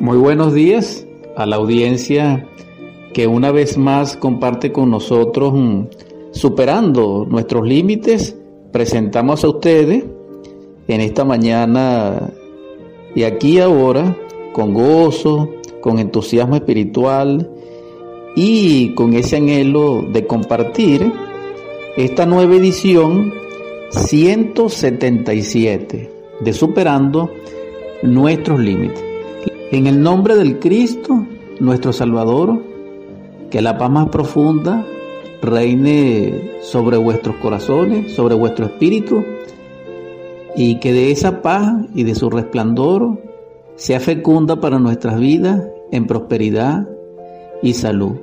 Muy buenos días a la audiencia que una vez más comparte con nosotros mm, superando nuestros límites. Presentamos a ustedes en esta mañana y aquí ahora con gozo, con entusiasmo espiritual y con ese anhelo de compartir esta nueva edición 177 de Superando nuestros límites. En el nombre del Cristo, nuestro Salvador, que la paz más profunda reine sobre vuestros corazones, sobre vuestro espíritu, y que de esa paz y de su resplandor sea fecunda para nuestras vidas en prosperidad y salud.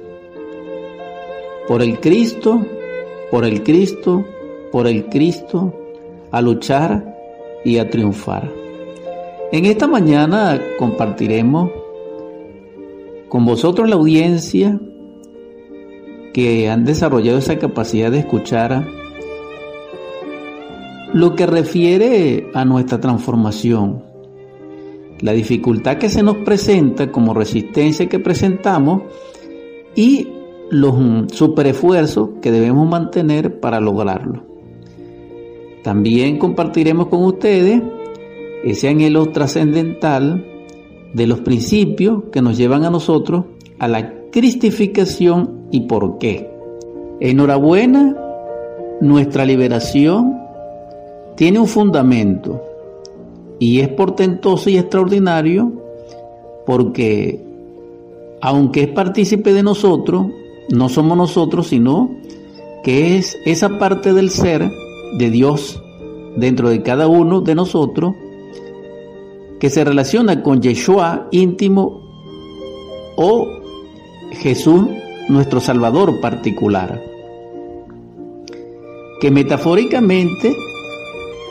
Por el Cristo, por el Cristo, por el Cristo, a luchar y a triunfar. En esta mañana compartiremos con vosotros la audiencia que han desarrollado esa capacidad de escuchar lo que refiere a nuestra transformación, la dificultad que se nos presenta como resistencia que presentamos y los superesfuerzos que debemos mantener para lograrlo. También compartiremos con ustedes ese anhelo trascendental de los principios que nos llevan a nosotros a la cristificación y por qué. Enhorabuena, nuestra liberación tiene un fundamento y es portentoso y extraordinario porque aunque es partícipe de nosotros, no somos nosotros, sino que es esa parte del ser de Dios dentro de cada uno de nosotros que se relaciona con Yeshua íntimo o Jesús nuestro Salvador particular, que metafóricamente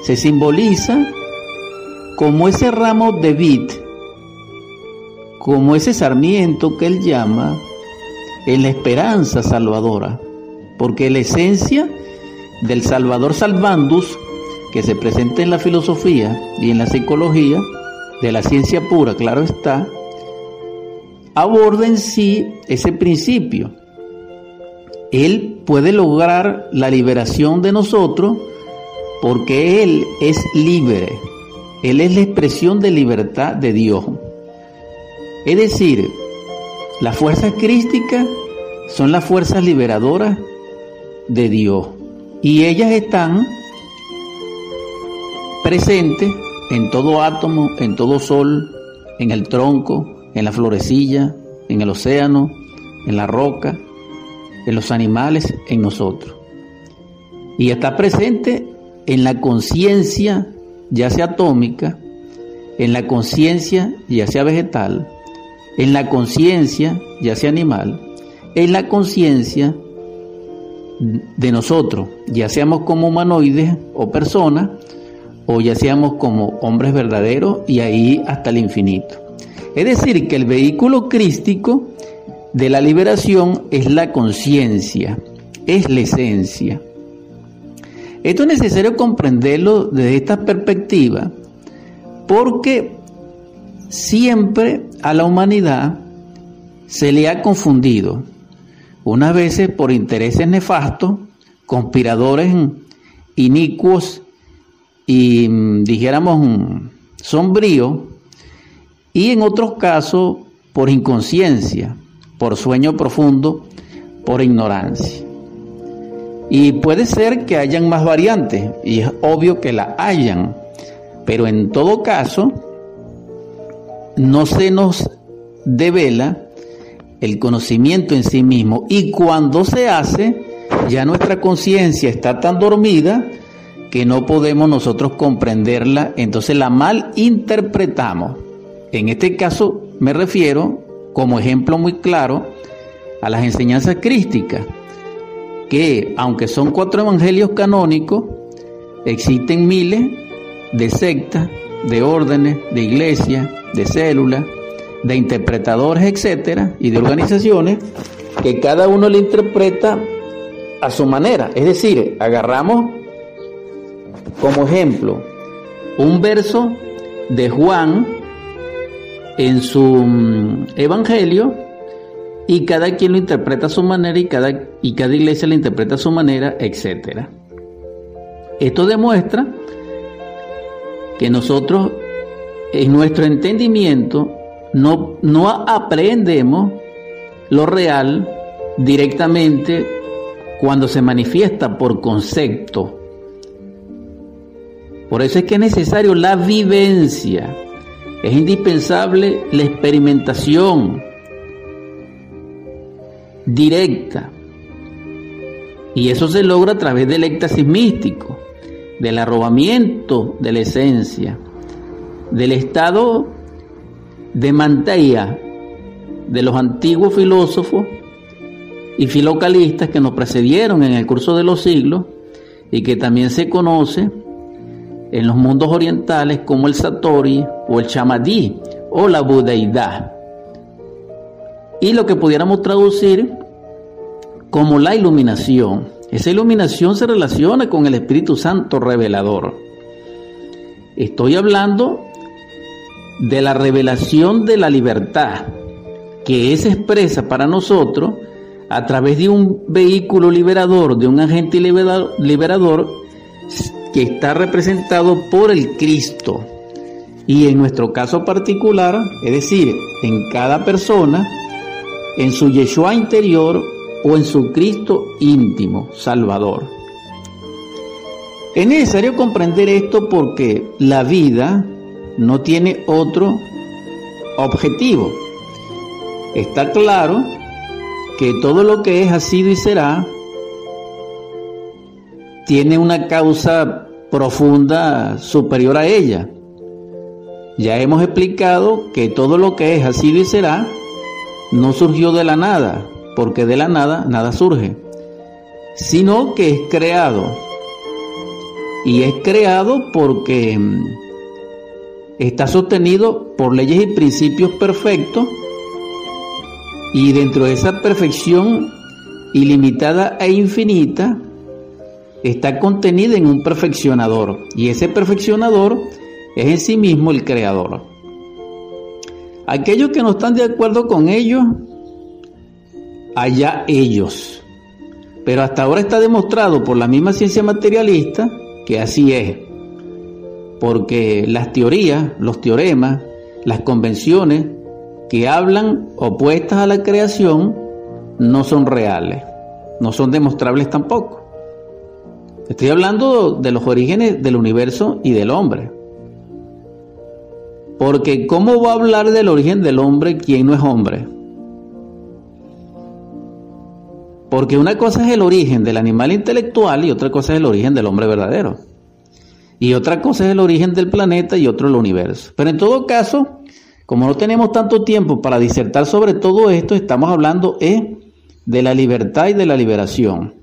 se simboliza como ese ramo de vid, como ese sarmiento que él llama en la esperanza salvadora, porque la esencia del Salvador Salvandus, que se presenta en la filosofía y en la psicología, de la ciencia pura, claro está, aborda en sí ese principio. Él puede lograr la liberación de nosotros porque Él es libre. Él es la expresión de libertad de Dios. Es decir, las fuerzas crísticas son las fuerzas liberadoras de Dios. Y ellas están presentes en todo átomo, en todo sol, en el tronco, en la florecilla, en el océano, en la roca, en los animales, en nosotros. Y está presente en la conciencia, ya sea atómica, en la conciencia, ya sea vegetal, en la conciencia, ya sea animal, en la conciencia de nosotros, ya seamos como humanoides o personas, o ya seamos como hombres verdaderos y ahí hasta el infinito. Es decir, que el vehículo crístico de la liberación es la conciencia, es la esencia. Esto es necesario comprenderlo desde esta perspectiva porque siempre a la humanidad se le ha confundido, unas veces por intereses nefastos, conspiradores inicuos y mm, dijéramos mm, sombrío, y en otros casos por inconsciencia, por sueño profundo, por ignorancia. Y puede ser que hayan más variantes, y es obvio que la hayan, pero en todo caso, no se nos devela el conocimiento en sí mismo, y cuando se hace, ya nuestra conciencia está tan dormida que no podemos nosotros comprenderla, entonces la mal interpretamos. En este caso me refiero, como ejemplo muy claro, a las enseñanzas crísticas, que aunque son cuatro evangelios canónicos, existen miles de sectas, de órdenes, de iglesias, de células, de interpretadores, etcétera, y de organizaciones que cada uno le interpreta a su manera. Es decir, agarramos como ejemplo, un verso de Juan en su mm, evangelio y cada quien lo interpreta a su manera y cada, y cada iglesia lo interpreta a su manera, etc. Esto demuestra que nosotros en nuestro entendimiento no, no aprendemos lo real directamente cuando se manifiesta por concepto. Por eso es que es necesario la vivencia, es indispensable la experimentación directa. Y eso se logra a través del éxtasis místico, del arrobamiento de la esencia, del estado de manteia de los antiguos filósofos y filocalistas que nos precedieron en el curso de los siglos y que también se conoce en los mundos orientales como el Satori o el Chamadí o la budeidad. Y lo que pudiéramos traducir como la iluminación. Esa iluminación se relaciona con el Espíritu Santo revelador. Estoy hablando de la revelación de la libertad, que es expresa para nosotros a través de un vehículo liberador, de un agente liberador, que está representado por el Cristo. Y en nuestro caso particular, es decir, en cada persona, en su Yeshua interior o en su Cristo íntimo, Salvador. Es necesario comprender esto porque la vida no tiene otro objetivo. Está claro que todo lo que es, ha sido y será, tiene una causa profunda superior a ella. Ya hemos explicado que todo lo que es, sido y será, no surgió de la nada, porque de la nada nada surge, sino que es creado. Y es creado porque mm, está sostenido por leyes y principios perfectos y dentro de esa perfección ilimitada e infinita está contenida en un perfeccionador y ese perfeccionador es en sí mismo el creador. Aquellos que no están de acuerdo con ellos, allá ellos. Pero hasta ahora está demostrado por la misma ciencia materialista que así es porque las teorías, los teoremas, las convenciones que hablan opuestas a la creación no son reales, no son demostrables tampoco. Estoy hablando de los orígenes del universo y del hombre. Porque ¿cómo va a hablar del origen del hombre quien no es hombre? Porque una cosa es el origen del animal intelectual y otra cosa es el origen del hombre verdadero. Y otra cosa es el origen del planeta y otro el universo. Pero en todo caso, como no tenemos tanto tiempo para disertar sobre todo esto, estamos hablando eh, de la libertad y de la liberación.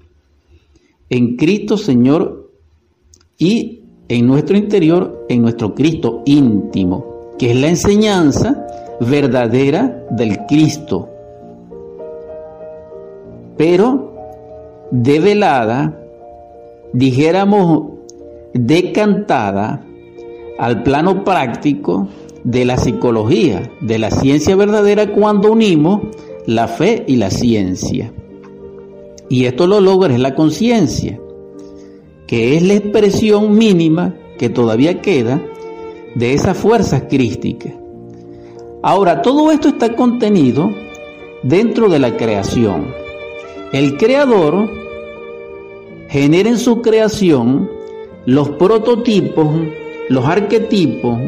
En Cristo Señor y en nuestro interior, en nuestro Cristo íntimo, que es la enseñanza verdadera del Cristo. Pero develada, dijéramos decantada al plano práctico de la psicología, de la ciencia verdadera cuando unimos la fe y la ciencia. Y esto lo logra es la conciencia, que es la expresión mínima que todavía queda de esas fuerzas crísticas. Ahora, todo esto está contenido dentro de la creación. El creador genera en su creación los prototipos, los arquetipos,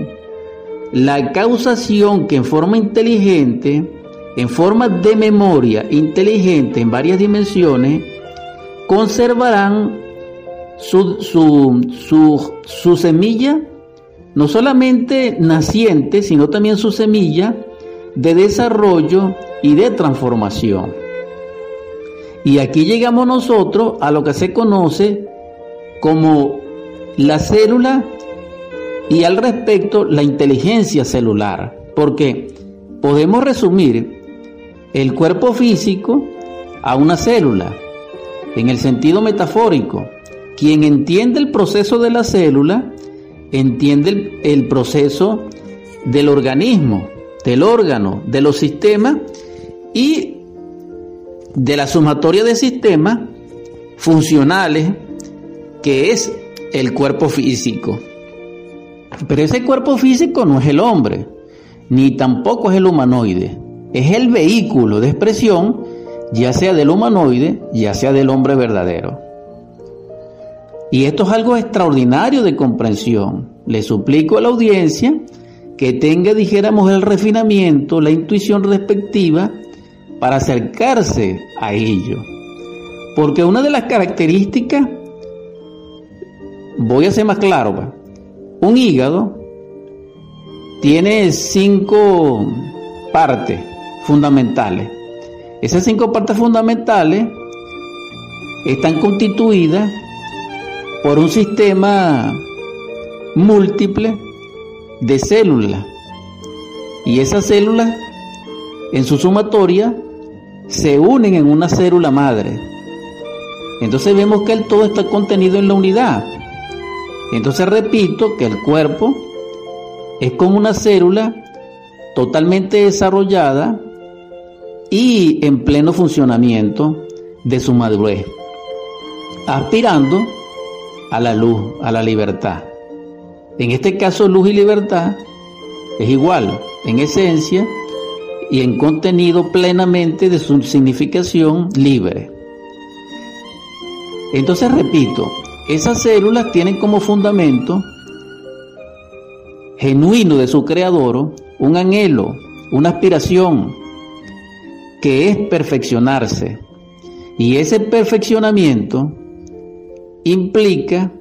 la causación que en forma inteligente, en forma de memoria inteligente en varias dimensiones, conservarán su, su, su, semilla, no solamente naciente, sino también su semilla de desarrollo y de transformación. Y aquí llegamos nosotros a lo que se conoce como la célula y al respecto la inteligencia celular, porque podemos resumir el cuerpo físico a una célula, en el sentido metafórico. Quien entiende el proceso de la célula, entiende el, proceso del organismo, del órgano, de los sistemas y de la sumatoria de sistemas funcionales que es el cuerpo físico. Pero ese cuerpo físico no es el hombre, ni tampoco es el humanoide. Es el vehículo de expresión, ya sea del humanoide, ya sea del hombre verdadero. Y esto es algo extraordinario de comprensión. Le suplico a la audiencia que tenga, dijéramos, el refinamiento, la intuición respectiva para acercarse a ello. Porque una de las características, voy a ser más claro, pues, un hígado tiene cinco partes fundamentales. Esas cinco partes fundamentales están constituidas por un sistema múltiple de células. Y esas células, en su sumatoria, se unen en una célula madre. Entonces vemos que el todo está contenido en la unidad. Entonces repito que el cuerpo es como una célula totalmente desarrollada y en pleno funcionamiento de su madurez, aspirando a la luz, a la libertad. En este caso, luz y libertad es igual en esencia y en contenido plenamente de su significación libre. Entonces, repito, esas células tienen como fundamento genuino de su creador un anhelo, una aspiración, que es perfeccionarse. Y ese perfeccionamiento implica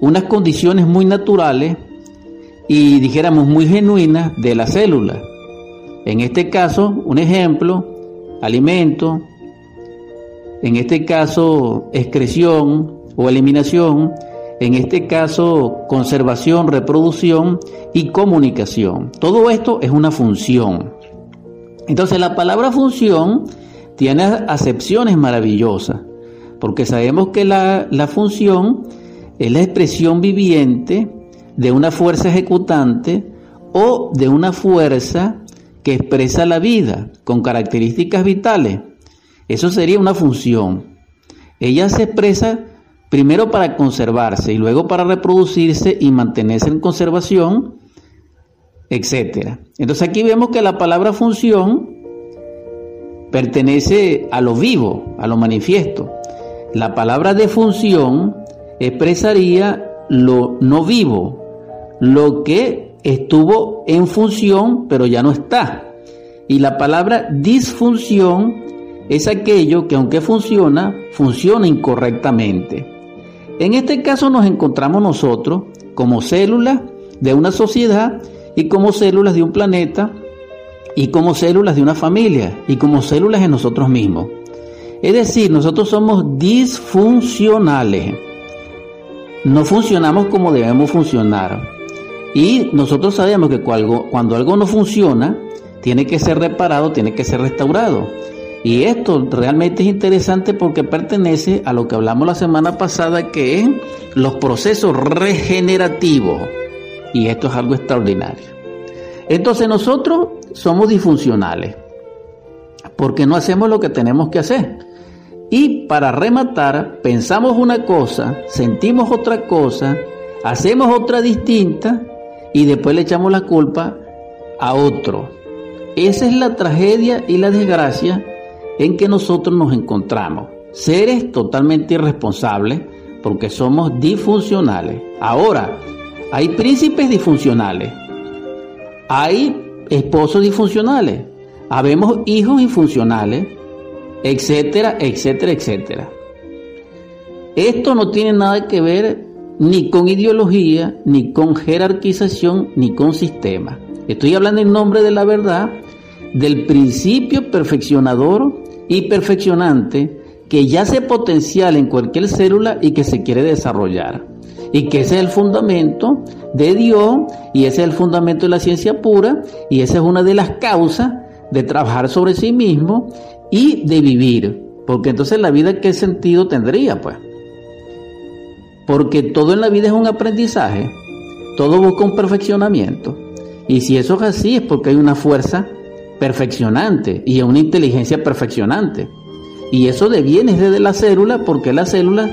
unas condiciones muy naturales y dijéramos muy genuinas de la célula. En este caso, un ejemplo, alimento, en este caso, excreción o eliminación, en este caso, conservación, reproducción y comunicación. Todo esto es una función. Entonces, la palabra función tiene acepciones maravillosas, porque sabemos que la, función es la expresión viviente de una fuerza ejecutante o de una fuerza que expresa la vida con características vitales. Eso sería una función. Ella se expresa primero para conservarse y luego para reproducirse y mantenerse en conservación, etc. Entonces aquí vemos que la palabra función pertenece a lo vivo, a lo manifiesto. La palabra de función expresaría lo no vivo, lo que estuvo en función pero ya no está. Y la palabra disfunción es aquello que aunque funciona, funciona incorrectamente. En este caso nos encontramos nosotros como células de una sociedad y como células de un planeta y como células de una familia y como células de nosotros mismos. Es decir, nosotros somos disfuncionales. No funcionamos como debemos funcionar. Y nosotros sabemos que cuando algo no funciona, tiene que ser reparado, tiene que ser restaurado. Y esto realmente es interesante porque pertenece a lo que hablamos la semana pasada, que es los procesos regenerativos. Y esto es algo extraordinario. Entonces nosotros somos disfuncionales, porque no hacemos lo que tenemos que hacer. Y para rematar, pensamos una cosa, sentimos otra cosa, hacemos otra distinta y después le echamos la culpa a otro. Esa es la tragedia y la desgracia en que nosotros nos encontramos. Seres totalmente irresponsables porque somos disfuncionales. Ahora, hay príncipes disfuncionales, hay esposos disfuncionales, habemos hijos disfuncionales, etcétera, etcétera, etcétera. Esto no tiene nada que ver ni con ideología, ni con jerarquización, ni con sistema. Estoy hablando en nombre de la verdad, del principio perfeccionador y perfeccionante que yace potencial en cualquier célula y que se quiere desarrollar. Y que ese es el fundamento de Dios y ese es el fundamento de la ciencia pura y esa es una de las causas de trabajar sobre sí mismo y de vivir. Porque entonces la vida qué sentido tendría pues. Porque todo en la vida es un aprendizaje, todo busca un perfeccionamiento. Y si eso es así es porque hay una fuerza perfeccionante y una inteligencia perfeccionante. Y eso deviene desde la célula porque la célula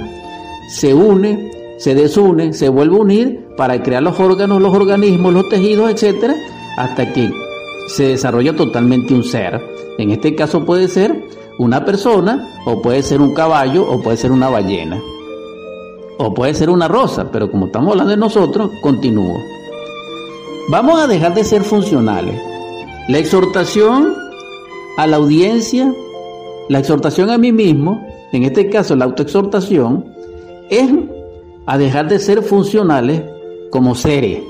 se une, se desune, se vuelve a unir para crear los órganos, los organismos, los tejidos, etcétera, hasta que se desarrolla totalmente un ser. En este caso puede ser una persona, o puede ser un caballo, o puede ser una ballena, o puede ser una rosa, pero como estamos hablando de nosotros, continúo. Vamos a dejar de ser funcionales. La exhortación a la audiencia, la exhortación a mí mismo, en este caso la autoexhortación, es a dejar de ser funcionales como seres.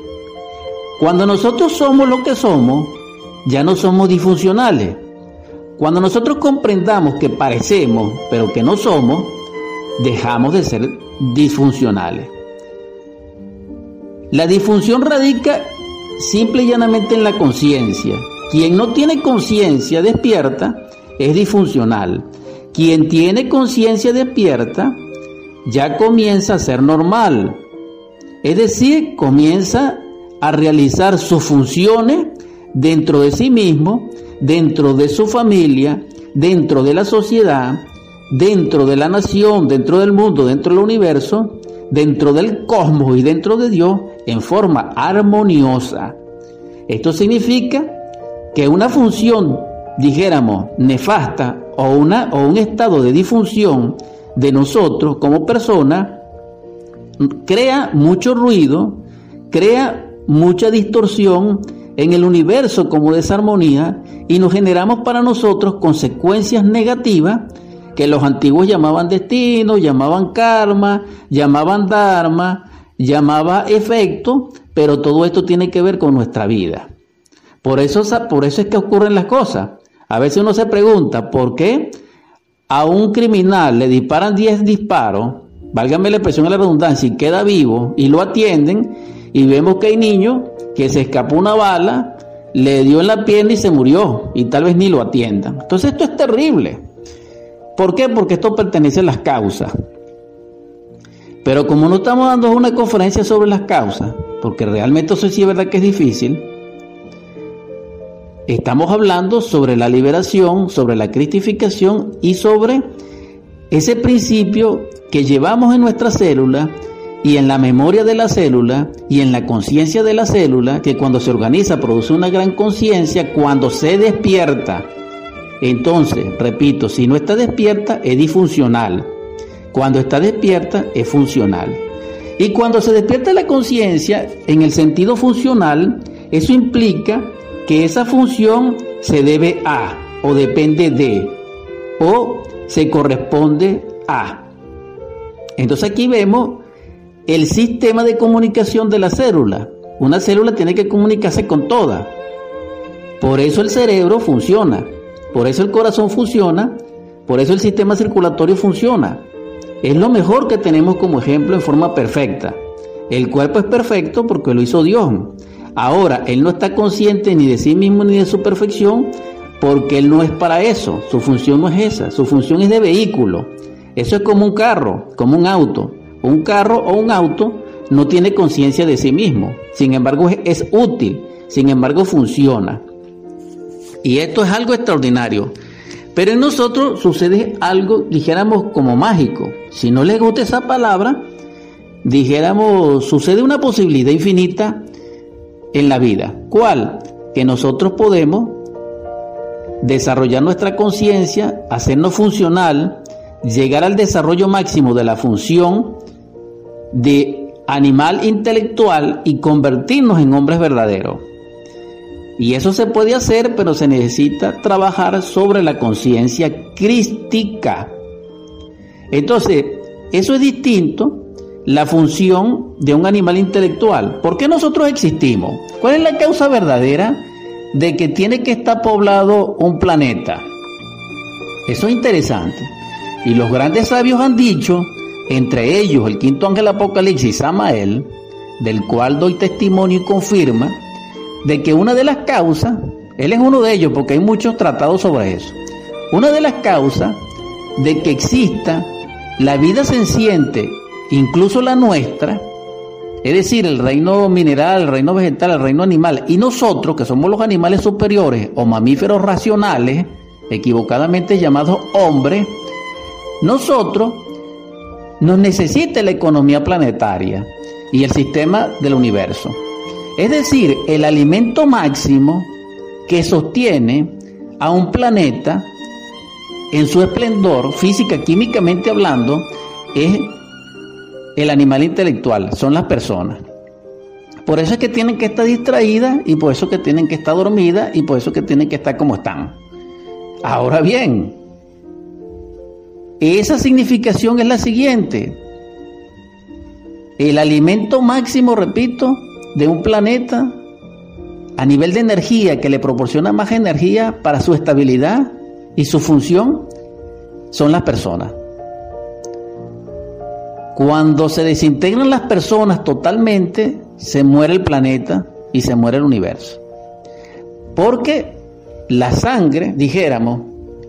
Cuando nosotros somos lo que somos, ya no somos disfuncionales. Cuando nosotros comprendamos que parecemos, pero que no somos, dejamos de ser disfuncionales. La disfunción radica simple y llanamente en la conciencia. Quien no tiene conciencia despierta es disfuncional. Quien tiene conciencia despierta ya comienza a ser normal. Es decir, comienza a realizar sus funciones dentro de sí mismo, dentro de su familia, dentro de la sociedad, dentro de la nación, dentro del mundo, dentro del universo, dentro del cosmos y dentro de Dios en forma armoniosa. Esto significa que una función, dijéramos, nefasta o, o un estado de disfunción de nosotros como personas, crea mucho ruido, crea mucha distorsión en el universo como desarmonía y nos generamos para nosotros consecuencias negativas que los antiguos llamaban destino, llamaban karma, llamaban dharma, llamaba efecto, pero todo esto tiene que ver con nuestra vida. Por eso, por eso es que ocurren las cosas. A veces uno se pregunta, ¿por qué a un criminal le disparan 10 disparos, válgame la expresión de la redundancia, y queda vivo y lo atienden y vemos que hay niños que se escapó una bala, le dio en la pierna y se murió y tal vez ni lo atiendan. Entonces esto es terrible. ¿Por qué? Porque esto pertenece a las causas. Pero como no estamos dando una conferencia sobre las causas, porque realmente eso sí es verdad que es difícil, estamos hablando sobre la liberación, sobre la cristificación y sobre ese principio que llevamos en nuestra célula y en la memoria de la célula y en la conciencia de la célula, que cuando se organiza produce una gran conciencia, cuando se despierta. Entonces, repito, si no está despierta es disfuncional. Cuando está despierta es funcional. Y cuando se despierta la conciencia en el sentido funcional, eso implica que esa función se debe a o depende de o se corresponde a. Entonces aquí vemos el sistema de comunicación de la célula. Una célula tiene que comunicarse con toda. Por eso el cerebro funciona, por eso el corazón funciona, por eso el sistema circulatorio funciona. Es lo mejor que tenemos como ejemplo en forma perfecta. El cuerpo es perfecto porque lo hizo Dios. Ahora, Él no está consciente ni de sí mismo ni de su perfección porque Él no es para eso. Su función no es esa. Su función es de vehículo. Eso es como un carro, como un auto. Un carro o un auto no tiene conciencia de sí mismo, sin embargo es, útil, sin embargo funciona. Y esto es algo extraordinario. Pero en nosotros sucede algo, dijéramos, como mágico. Si no les gusta esa palabra, dijéramos, sucede una posibilidad infinita en la vida. ¿Cuál? Que nosotros podemos desarrollar nuestra conciencia, hacernos funcional, llegar al desarrollo máximo de la función de animal intelectual y convertirnos en hombres verdaderos. Y eso se puede hacer, pero se necesita trabajar sobre la conciencia crística. Entonces, eso es distinto la función de un animal intelectual. ¿Por qué nosotros existimos? ¿Cuál es la causa verdadera de que tiene que estar poblado un planeta? Eso es interesante. Y los grandes sabios han dicho entre ellos el quinto ángel Apocalipsis, Samael, del cual doy testimonio y confirma de que una de las causas, él es uno de ellos porque hay muchos tratados sobre eso, una de las causas de que exista la vida senciente, incluso la nuestra, es decir, el reino mineral, el reino vegetal, el reino animal, y nosotros, que somos los animales superiores o mamíferos racionales, equivocadamente llamados hombres, nosotros nos necesita la economía planetaria y el sistema del universo. Es decir, el alimento máximo que sostiene a un planeta en su esplendor, física, químicamente hablando, es el animal intelectual, son las personas. Por eso es que tienen que estar distraídas y por eso es que tienen que estar dormidas y por eso es que tienen que estar como están. Ahora bien, esa significación es la siguiente. El alimento máximo, repito, de un planeta a nivel de energía que le proporciona más energía para su estabilidad y su función son las personas. Cuando se desintegran las personas totalmente, se muere el planeta y se muere el universo. Porque la sangre, dijéramos,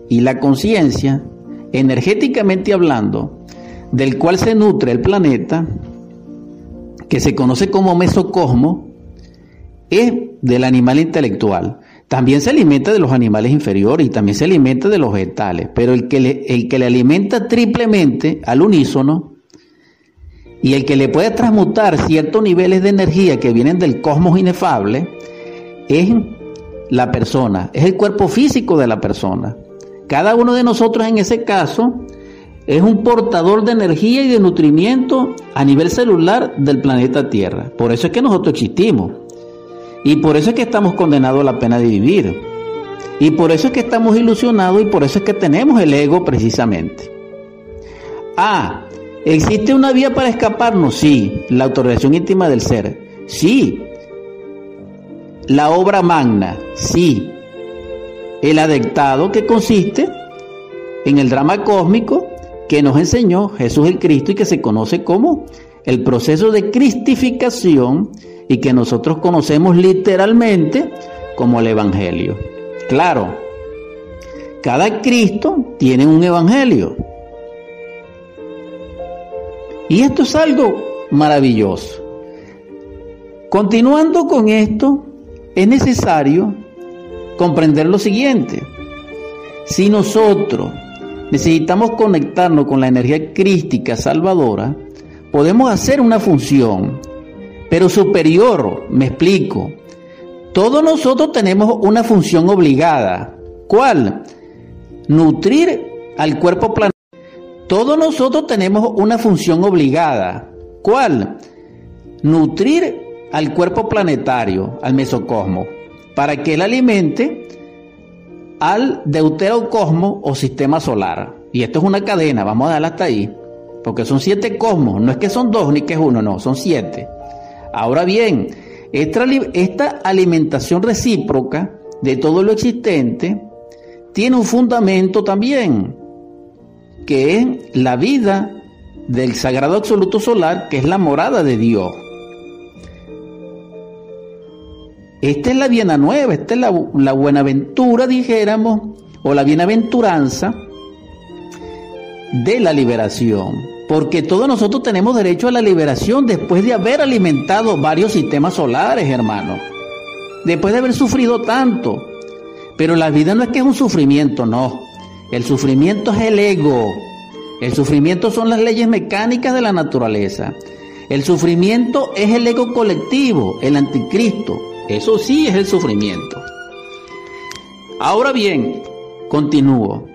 y la conciencia, energéticamente hablando, del cual se nutre el planeta, que se conoce como mesocosmo, es del animal intelectual. También se alimenta de los animales inferiores y también se alimenta de los vegetales, pero el que le, el que le alimenta triplemente al unísono y el que le puede transmutar ciertos niveles de energía que vienen del cosmos inefable es la persona, es el cuerpo físico de la persona. Cada uno de nosotros en ese caso es un portador de energía y de nutrimiento a nivel celular del planeta Tierra. Por eso es que nosotros existimos. Y por eso es que estamos condenados a la pena de vivir. Y por eso es que estamos ilusionados y por eso es que tenemos el ego precisamente. Ah, ¿existe una vía para escaparnos? Sí, la autorización íntima del ser. Sí. La obra magna. Sí. El adectado que consiste en el drama cósmico que nos enseñó Jesús el Cristo y que se conoce como el proceso de cristificación y que nosotros conocemos literalmente como el Evangelio. Claro, cada Cristo tiene un Evangelio. Y esto es algo maravilloso. Continuando con esto, es necesario comprender lo siguiente. Si nosotros necesitamos conectarnos con la energía crística salvadora, podemos hacer una función, pero superior, me explico. Todos nosotros tenemos una función obligada. ¿Cuál? Nutrir al cuerpo planetario. Todos nosotros tenemos una función obligada. ¿Cuál? Nutrir al cuerpo planetario, al mesocosmo, para que él alimente al deuterocosmo o sistema solar. Y esto es una cadena, vamos a darla hasta ahí, porque son siete cosmos, no es que son dos ni que es uno, no, son siete. Ahora bien, esta, esta alimentación recíproca de todo lo existente tiene un fundamento también, que es la vida del sagrado absoluto solar, que es la morada de Dios. Esta es la Viena Nueva, esta es la, la buenaventura, dijéramos, o la bienaventuranza de la liberación. Porque todos nosotros tenemos derecho a la liberación después de haber alimentado varios sistemas solares, hermano. Después de haber sufrido tanto. Pero la vida no es que es un sufrimiento, no. El sufrimiento es el ego. El sufrimiento son las leyes mecánicas de la naturaleza. El sufrimiento es el ego colectivo, el anticristo. Eso sí es el sufrimiento. Ahora bien, continúo.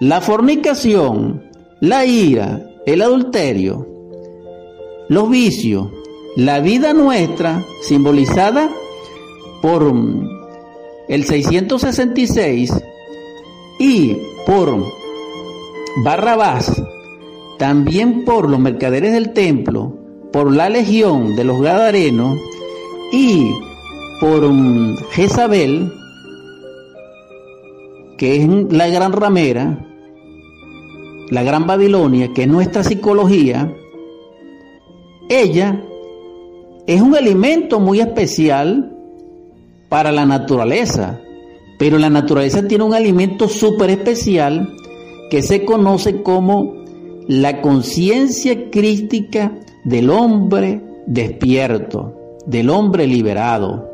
La fornicación, la ira, el adulterio, los vicios, la vida nuestra simbolizada por el 666 y por Barrabás, también por los mercaderes del templo, por la legión de los Gadarenos y por um, Jezabel, que es la gran ramera, la gran Babilonia, que es nuestra psicología, ella es un alimento muy especial para la naturaleza, pero la naturaleza tiene un alimento súper especial que se conoce como la conciencia crística del hombre despierto, del hombre liberado.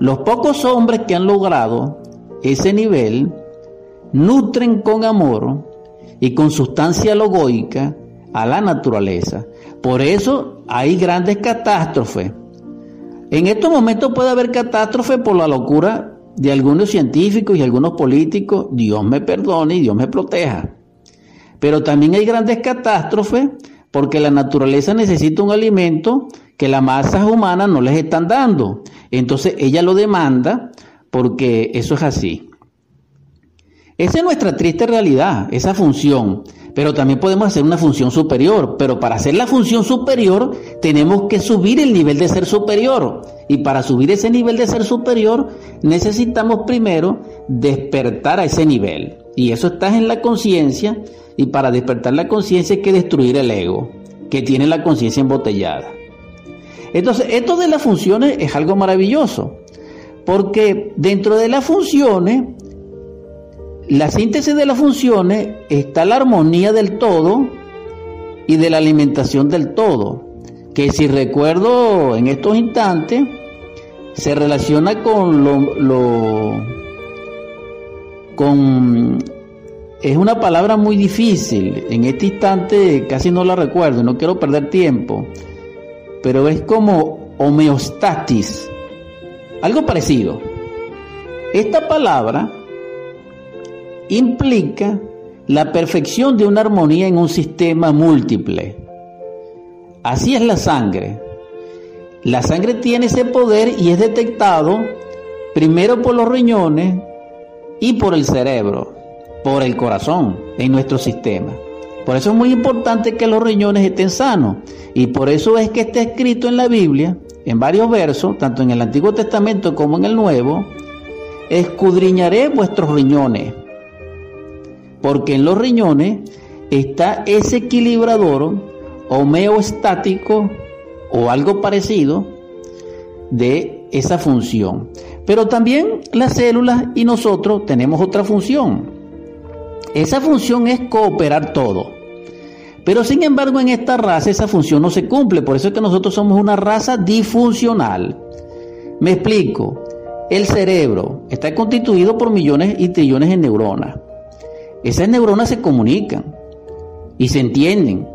Los pocos hombres que han logrado ese nivel nutren con amor y con sustancia logoica a la naturaleza. Por eso hay grandes catástrofes. En estos momentos puede haber catástrofes por la locura de algunos científicos y algunos políticos. Dios me perdone y Dios me proteja. Pero también hay grandes catástrofes porque la naturaleza necesita un alimento que las masas humanas no les están dando. Entonces ella lo demanda porque eso es así. Esa es nuestra triste realidad, esa función. Pero también podemos hacer una función superior. Pero para hacer la función superior tenemos que subir el nivel de ser superior. Y para subir ese nivel de ser superior necesitamos primero despertar a ese nivel. Y eso está en la conciencia. Y para despertar la conciencia hay que destruir el ego, que tiene la conciencia embotellada. Entonces, esto de las funciones es algo maravilloso. Porque dentro de las funciones la síntesis de las funciones está la armonía del todo y de la alimentación del todo, que si recuerdo en estos instantes, se relaciona con lo, con es una palabra muy difícil. En este instante casi no la recuerdo, no quiero perder tiempo. Pero es como homeostatis. Algo parecido. Esta palabra implica la perfección de una armonía en un sistema múltiple. Así es la sangre. La sangre tiene ese poder y es detectado primero por los riñones y por el cerebro, por el corazón en nuestro sistema. Por eso es muy importante que los riñones estén sanos y por eso es que está escrito en la Biblia, en varios versos, tanto en el Antiguo Testamento como en el Nuevo, escudriñaré vuestros riñones porque en los riñones está ese equilibrador homeostático o algo parecido de esa función. Pero también las células y nosotros tenemos otra función. Esa función es cooperar todo. Pero sin embargo en esta raza esa función no se cumple. Por eso es que nosotros somos una raza disfuncional. Me explico. El cerebro está constituido por millones y trillones de neuronas. Esas neuronas se comunican y se entienden.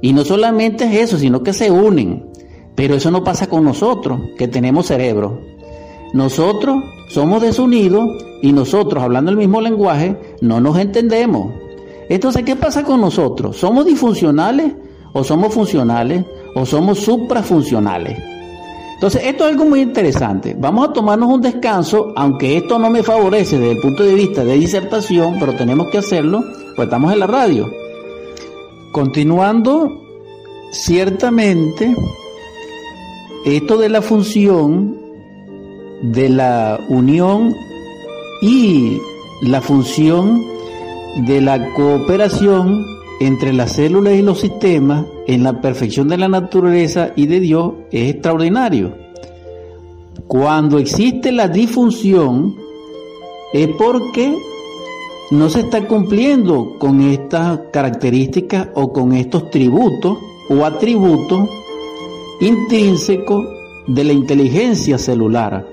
Y no solamente es eso, sino que se unen. Pero eso no pasa con nosotros, que tenemos cerebro. Nosotros somos desunidos y nosotros, hablando el mismo lenguaje, no nos entendemos. Entonces, ¿qué pasa con nosotros? ¿Somos disfuncionales o somos funcionales o somos suprafuncionales? Entonces, esto es algo muy interesante. Vamos a tomarnos un descanso, aunque esto no me favorece desde el punto de vista de disertación, pero tenemos que hacerlo, pues estamos en la radio. Continuando, ciertamente, esto de la función de la unión y la función de la cooperación entre las células y los sistemas en la perfección de la naturaleza y de Dios es extraordinario. Cuando existe la disfunción es porque no se está cumpliendo con estas características o con estos tributos o atributos intrínsecos de la inteligencia celular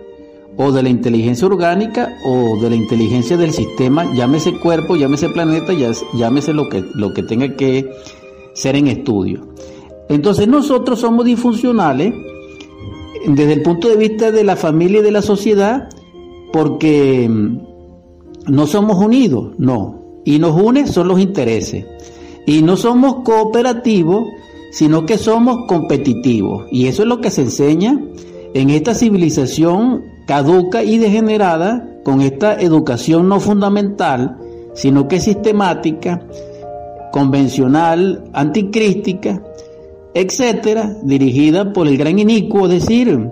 o de la inteligencia orgánica o de la inteligencia del sistema, llámese cuerpo, llámese planeta, llámese lo que, lo que tenga que ser en estudio. Entonces nosotros somos disfuncionales desde el punto de vista de la familia y de la sociedad porque mm, no somos unidos, no. Y nos une son los intereses. Y no somos cooperativos, sino que somos competitivos. Y eso es lo que se enseña en esta civilización caduca y degenerada con esta educación no fundamental, sino que sistemática, convencional, anticrística, etcétera, dirigida por el gran inicuo, es decir,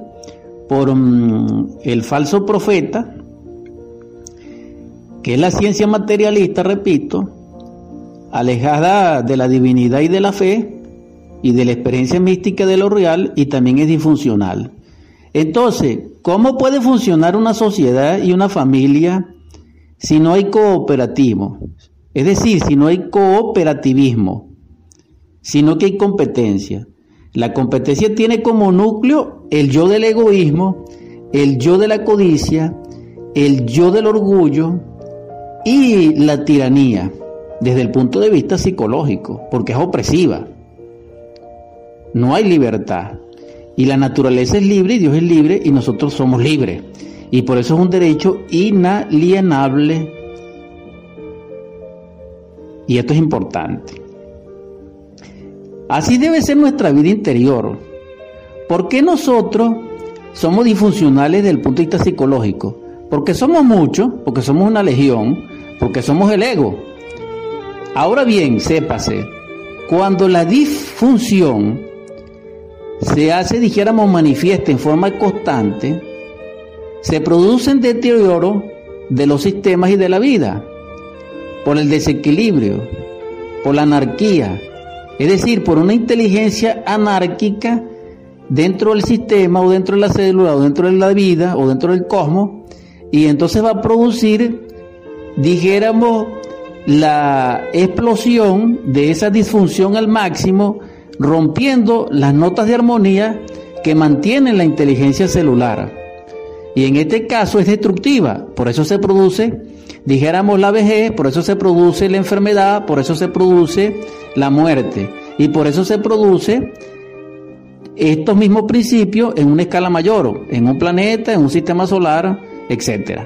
por mm, el falso profeta, que es la ciencia materialista, repito, alejada de la divinidad y de la fe y de la experiencia mística de lo real y también es disfuncional. Entonces, ¿cómo puede funcionar una sociedad y una familia si no hay cooperativo? Es decir, si no hay cooperativismo, sino que hay competencia. La competencia tiene como núcleo el yo del egoísmo, el yo de la codicia, el yo del orgullo y la tiranía desde el punto de vista psicológico, porque es opresiva. No hay libertad. Y la naturaleza es libre y Dios es libre y nosotros somos libres. Y por eso es un derecho inalienable. Y esto es importante. Así debe ser nuestra vida interior. ¿Por qué nosotros somos disfuncionales desde el punto de vista psicológico? Porque somos muchos, porque somos una legión, porque somos el ego. Ahora bien, sépase, cuando la disfunción se hace, dijéramos, manifiesta en forma constante, se produce un deterioro de los sistemas y de la vida, por el desequilibrio, por la anarquía, es decir, por una inteligencia anárquica dentro del sistema o dentro de la célula o dentro de la vida o dentro del cosmos, y entonces va a producir, dijéramos, la explosión de esa disfunción al máximo, rompiendo las notas de armonía que mantienen la inteligencia celular. Y en este caso es destructiva, por eso se produce, dijéramos, la vejez, por eso se produce la enfermedad, por eso se produce la muerte. Y por eso se produce estos mismos principios en una escala mayor, en un planeta, en un sistema solar, etc.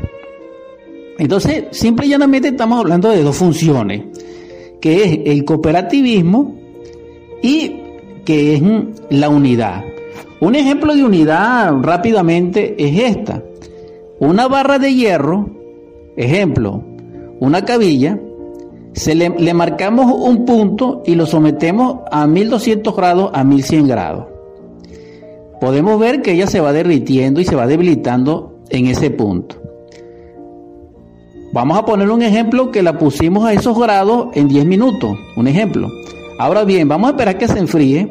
Entonces, simple y llanamente estamos hablando de dos funciones, que es el cooperativismo y que es la unidad. Un ejemplo de unidad rápidamente es esta. Una barra de hierro, ejemplo, una cabilla, se le, le, marcamos un punto y lo sometemos a 1200 grados a 1100 grados. Podemos ver que ella se va derritiendo y se va debilitando en ese punto. Vamos a poner un ejemplo que la pusimos a esos grados en 10 minutos. Un ejemplo. Ahora bien, vamos a esperar que se enfríe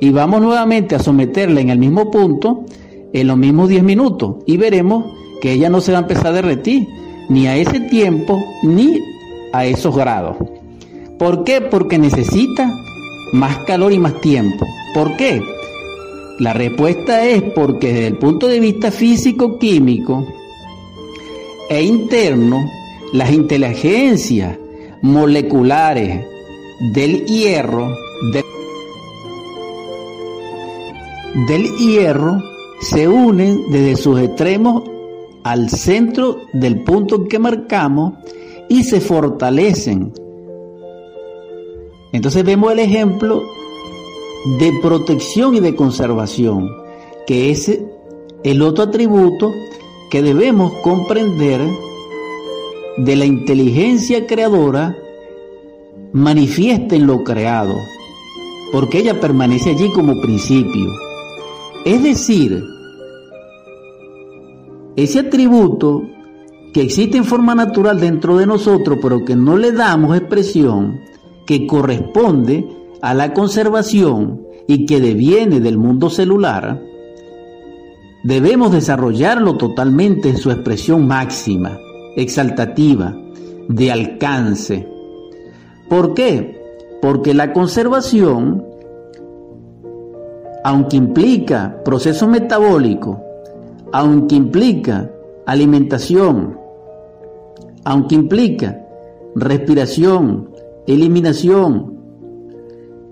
y vamos nuevamente a someterla en el mismo punto en los mismos 10 minutos y veremos que ella no se va a empezar a derretir ni a ese tiempo ni a esos grados. ¿Por qué? Porque necesita más calor y más tiempo. ¿Por qué? La respuesta es porque desde el punto de vista físico-químico e interno, las inteligencias moleculares del hierro, del hierro, se unen desde sus extremos al centro del punto que marcamos y se fortalecen. Entonces vemos el ejemplo de protección y de conservación, que es el otro atributo que debemos comprender de la inteligencia creadora manifiesta en lo creado, porque ella permanece allí como principio. Es decir, ese atributo que existe en forma natural dentro de nosotros, pero que no le damos expresión, que corresponde a la conservación y que deviene del mundo celular, debemos desarrollarlo totalmente en su expresión máxima, exaltativa, de alcance. ¿Por qué? Porque la conservación, aunque implica proceso metabólico, aunque implica alimentación, aunque implica respiración, eliminación,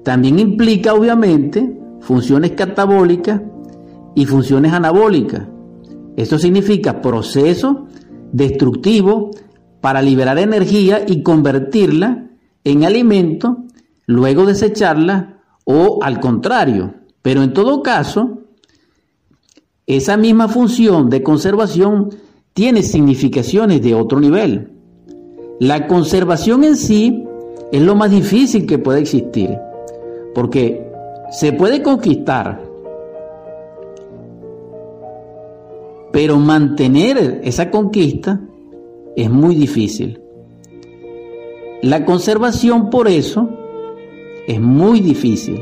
también implica obviamente funciones catabólicas y funciones anabólicas. Esto significa proceso destructivo para liberar energía y convertirla en alimento, luego desecharla o al contrario. Pero en todo caso, esa misma función de conservación tiene significaciones de otro nivel. La conservación en sí es lo más difícil que puede existir, porque se puede conquistar, pero mantener esa conquista es muy difícil. La conservación por eso es muy difícil,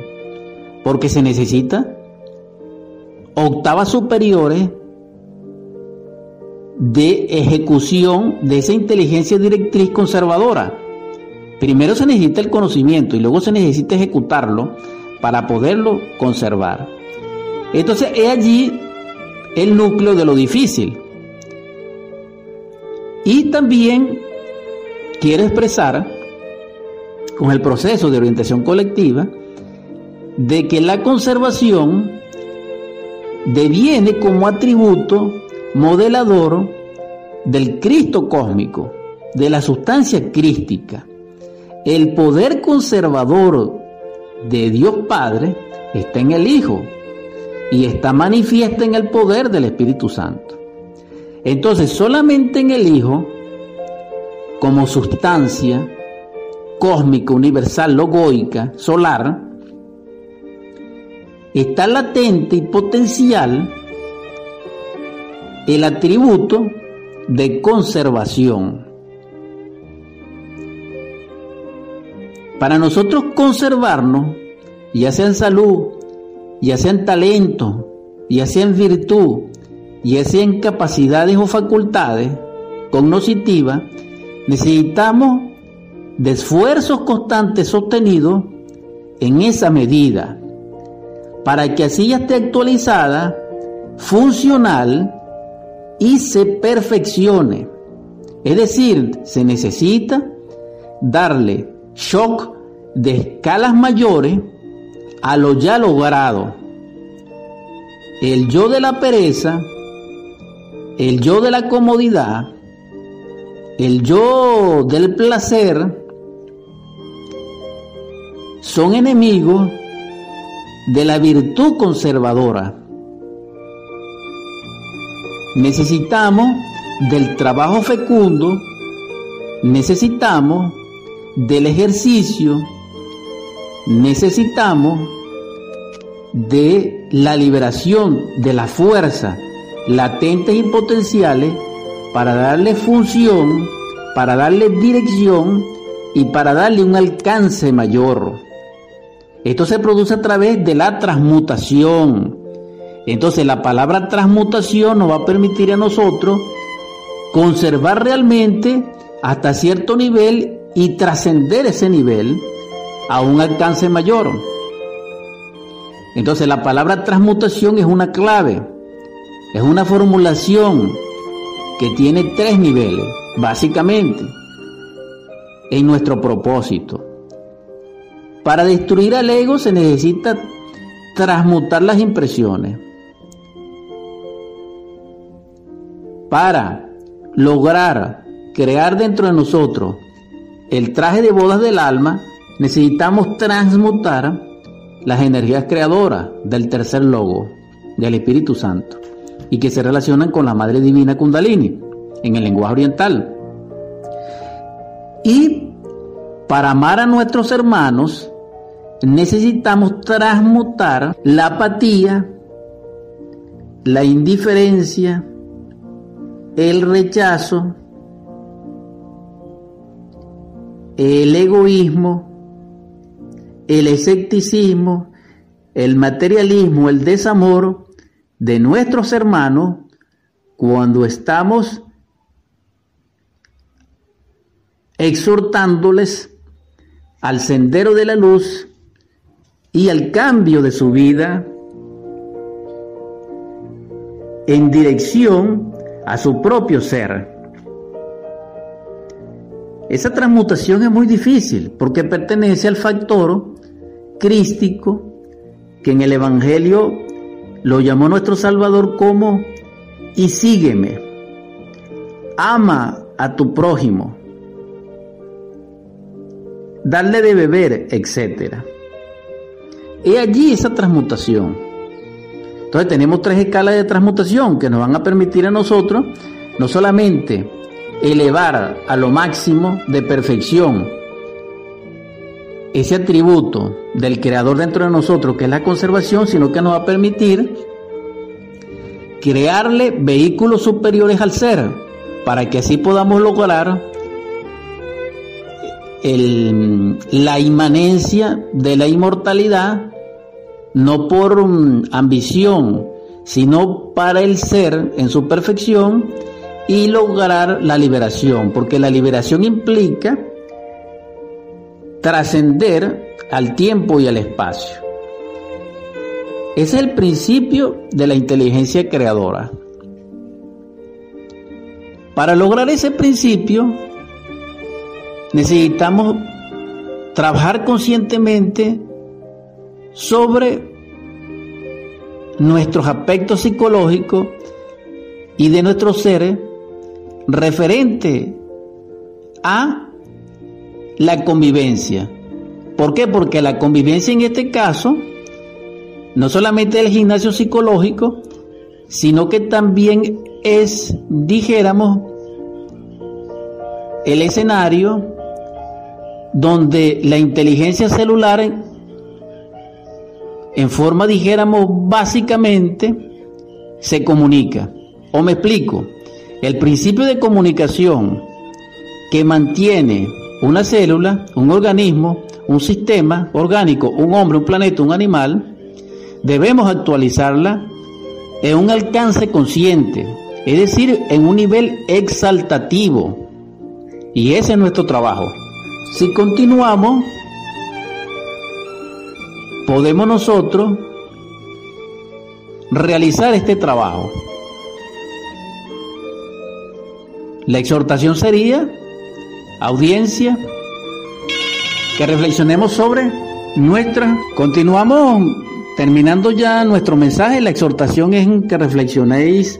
porque se necesita octavas superiores de ejecución de esa inteligencia directriz conservadora. Primero se necesita el conocimiento y luego se necesita ejecutarlo para poderlo conservar. Entonces es allí el núcleo de lo difícil. Y también quiero expresar con el proceso de orientación colectiva de que la conservación deviene como atributo modelador del Cristo cósmico, de la sustancia crística. El poder conservador de Dios Padre está en el Hijo y está manifiesta en el poder del Espíritu Santo. Entonces, solamente en el Hijo, como sustancia cósmica, universal, logoica, solar, está latente y potencial el atributo de conservación. Para nosotros conservarnos, ya sea en salud, ya sea en talento, ya sea en virtud, ya sea en capacidades o facultades cognitivas, necesitamos de esfuerzos constantes sostenidos en esa medida para que así esté actualizada, funcional y se perfeccione. Es decir, se necesita darle shock de escalas mayores a lo ya logrado. El yo de la pereza, el yo de la comodidad, el yo del placer, son enemigos de la virtud conservadora. Necesitamos del trabajo fecundo, necesitamos del ejercicio, necesitamos de la liberación de la fuerza latentes y potenciales para darle función, para darle dirección y para darle un alcance mayor. Esto se produce a través de la transmutación. Entonces la palabra transmutación nos va a permitir a nosotros conservar realmente hasta cierto nivel y trascender ese nivel a un alcance mayor. Entonces la palabra transmutación es una clave, es una formulación que tiene tres niveles, básicamente, en nuestro propósito. Para destruir al ego se necesita transmutar las impresiones. Para lograr crear dentro de nosotros el traje de bodas del alma, necesitamos transmutar las energías creadoras del tercer logo, del Espíritu Santo, y que se relacionan con la Madre Divina Kundalini en el lenguaje oriental. Y para amar a nuestros hermanos, necesitamos transmutar la apatía, la indiferencia, el rechazo, el egoísmo, el escepticismo, el materialismo, el desamor de nuestros hermanos cuando estamos exhortándoles al sendero de la luz y al cambio de su vida en dirección a su propio ser. Esa transmutación es muy difícil porque pertenece al factor crístico que en el Evangelio lo llamó nuestro Salvador como y sígueme. Ama a tu prójimo. Darle de beber, etcétera. He allí esa transmutación. Entonces tenemos tres escalas de transmutación que nos van a permitir a nosotros no solamente elevar a lo máximo de perfección ese atributo del creador dentro de nosotros que es la conservación, sino que nos va a permitir crearle vehículos superiores al ser para que así podamos lograr la inmanencia de la inmortalidad, no por mm, ambición, sino para el ser en su perfección y lograr la liberación, porque la liberación implica trascender al tiempo y al espacio. Es el principio de la inteligencia creadora. Para lograr ese principio, necesitamos trabajar conscientemente sobre nuestros aspectos psicológicos y de nuestros seres referente a la convivencia. ¿Por qué? Porque la convivencia en este caso no solamente el gimnasio psicológico, sino que también es, dijéramos, el escenario donde la inteligencia celular en forma, dijéramos, básicamente se comunica. O me explico, el principio de comunicación que mantiene una célula, un organismo, un sistema orgánico, un hombre, un planeta, un animal, debemos actualizarla en un alcance consciente, es decir, en un nivel exaltativo. Y ese es nuestro trabajo. Si continuamos, podemos nosotros realizar este trabajo. La exhortación sería, audiencia, que reflexionemos sobre nuestra... Continuamos terminando ya nuestro mensaje. La exhortación es que reflexionéis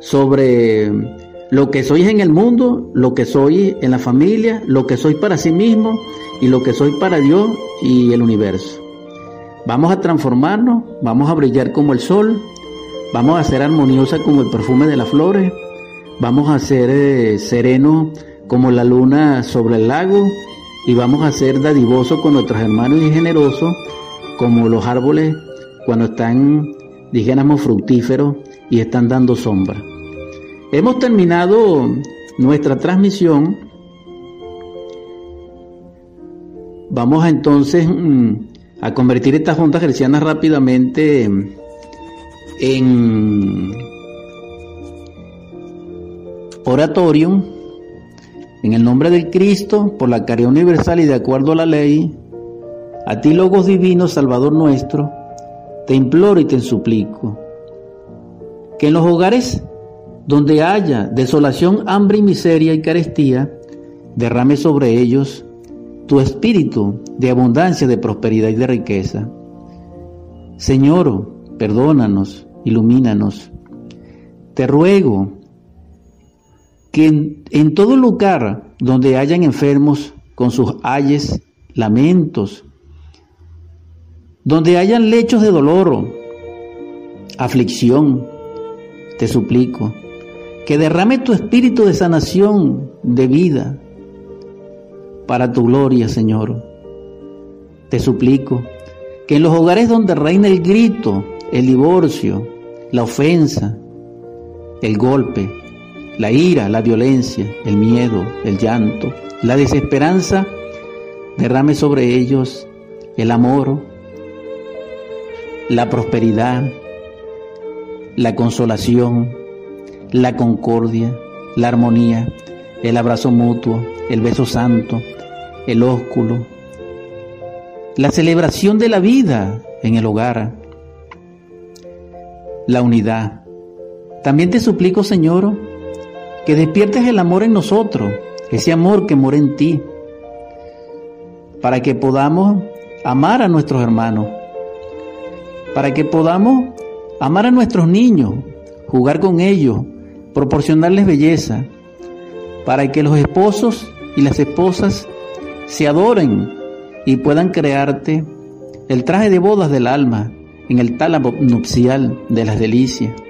sobre lo que sois en el mundo, lo que sois en la familia, lo que sois para sí mismo y lo que sois para Dios y el universo. Vamos a transformarnos, vamos a brillar como el sol, vamos a ser armoniosa como el perfume de las flores, vamos a ser eh, serenos como la luna sobre el lago y vamos a ser dadivosos con nuestros hermanos y generosos como los árboles cuando están, dijéramos, fructíferos y están dando sombra. Hemos terminado nuestra transmisión. Vamos entonces mm, a convertir esta junta cristiana rápidamente en oratorio en el nombre del Cristo, por la caridad universal y de acuerdo a la ley, a ti, Logos Divino, Salvador nuestro, te imploro y te suplico que en los hogares donde haya desolación, hambre y miseria y carestía, derrame sobre ellos tu espíritu de abundancia, de prosperidad y de riqueza. Señor, perdónanos, ilumínanos. Te ruego que en, todo lugar donde hayan enfermos con sus ayes, lamentos, donde hayan lechos de dolor, aflicción, te suplico, que derrame tu espíritu de sanación, de vida, para tu gloria, Señor. Te suplico que en los hogares donde reina el grito, el divorcio, la ofensa, el golpe, la ira, la violencia, el miedo, el llanto, la desesperanza, derrame sobre ellos el amor, la prosperidad, la consolación, la concordia, la armonía, el abrazo mutuo, el beso santo, el ósculo, la celebración de la vida en el hogar, la unidad. También te suplico, Señor, que despiertes el amor en nosotros, ese amor que mora en ti, para que podamos amar a nuestros hermanos, para que podamos amar a nuestros niños, jugar con ellos, proporcionarles belleza, para que los esposos y las esposas se adoren y puedan crearte el traje de bodas del alma en el tálamo nupcial de las delicias.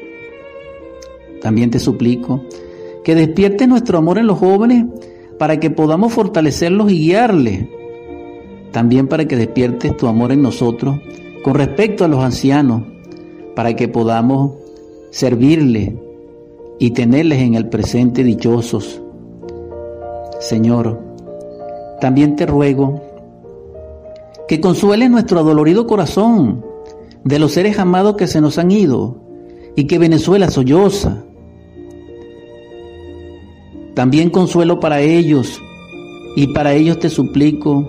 También te suplico que despiertes nuestro amor en los jóvenes para que podamos fortalecerlos y guiarles. También para que despiertes tu amor en nosotros con respecto a los ancianos, para que podamos servirles y tenerles en el presente dichosos. Señor, también te ruego que consueles nuestro adolorido corazón de los seres amados que se nos han ido y que Venezuela solloza. También consuelo para ellos y para ellos te suplico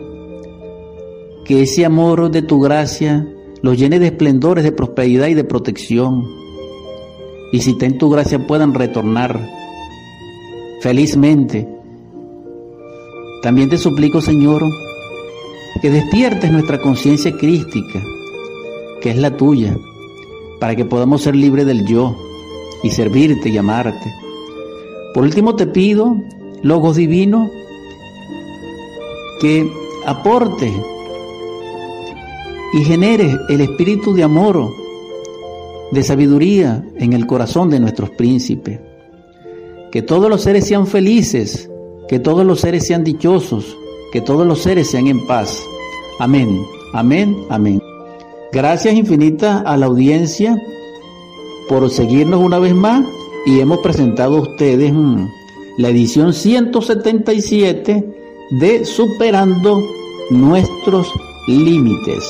que ese amor de tu gracia los llene de esplendores, de prosperidad y de protección. Y si ten tu gracia puedan retornar felizmente. También te suplico, Señor, que despiertes nuestra conciencia crística, que es la tuya, para que podamos ser libres del yo y servirte y amarte. Por último te pido, Logos Divino, que aporte y genere el espíritu de amor, de sabiduría en el corazón de nuestros príncipes. Que todos los seres sean felices, que todos los seres sean dichosos, que todos los seres sean en paz. Amén, amén, amén. Gracias infinitas a la audiencia por seguirnos una vez más y hemos presentado a ustedes mm, la edición 177 de Superando nuestros límites.